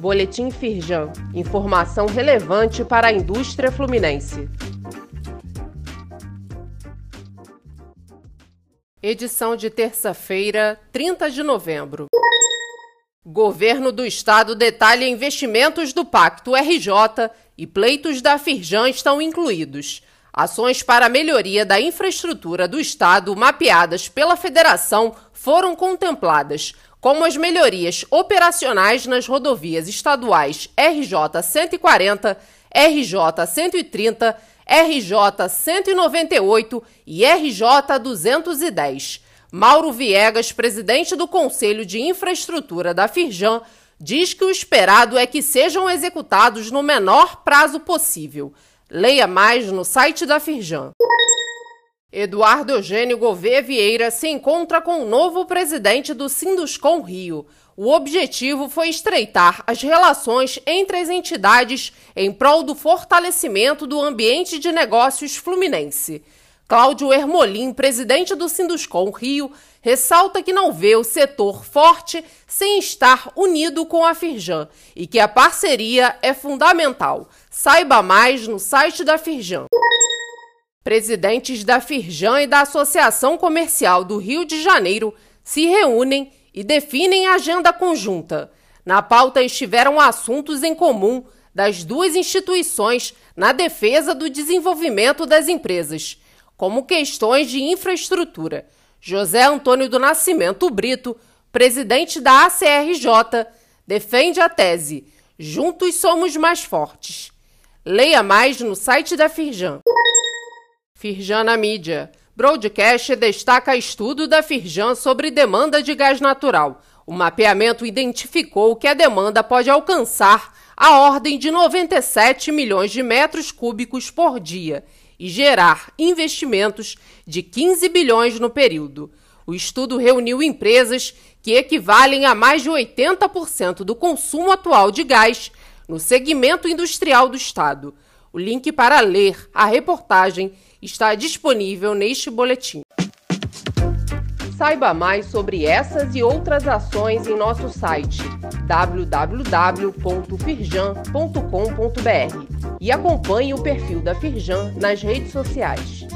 Boletim Firjan. Informação relevante para a indústria fluminense. Edição de terça-feira, 30 de novembro. Governo do Estado detalha investimentos do Pacto RJ e pleitos da Firjan estão incluídos. Ações para melhoria da infraestrutura do Estado mapeadas pela Federação foram contempladas, como as melhorias operacionais nas rodovias estaduais RJ 140, RJ 130, RJ 198 e RJ 210. Mauro Viegas, presidente do Conselho de Infraestrutura da Firjan, diz que o esperado é que sejam executados no menor prazo possível. Leia mais no site da Firjan. Eduardo Eugênio Gouveia Vieira se encontra com o novo presidente do Sinduscom Rio. O objetivo foi estreitar as relações entre as entidades em prol do fortalecimento do ambiente de negócios fluminense. Cláudio Ermolim, presidente do Sinduscom Rio, ressalta que não vê o setor forte sem estar unido com a Firjan e que a parceria é fundamental. Saiba mais no site da Firjan. Presidentes da Firjan e da Associação Comercial do Rio de Janeiro se reúnem e definem agenda conjunta. Na pauta estiveram assuntos em comum das duas instituições na defesa do desenvolvimento das empresas, como questões de infraestrutura. José Antônio do Nascimento Brito, presidente da ACRJ, defende a tese: Juntos somos mais fortes. Leia mais no site da Firjan. Firjan na mídia. Broadcast destaca estudo da Firjan sobre demanda de gás natural. O mapeamento identificou que a demanda pode alcançar a ordem de 97 milhões de metros cúbicos por dia e gerar investimentos de 15 bilhões no período. O estudo reuniu empresas que equivalem a mais de 80% do consumo atual de gás no segmento industrial do Estado. O link para ler a reportagem está disponível neste boletim. Saiba mais sobre essas e outras ações em nosso site www.firjan.com.br e acompanhe o perfil da Firjan nas redes sociais.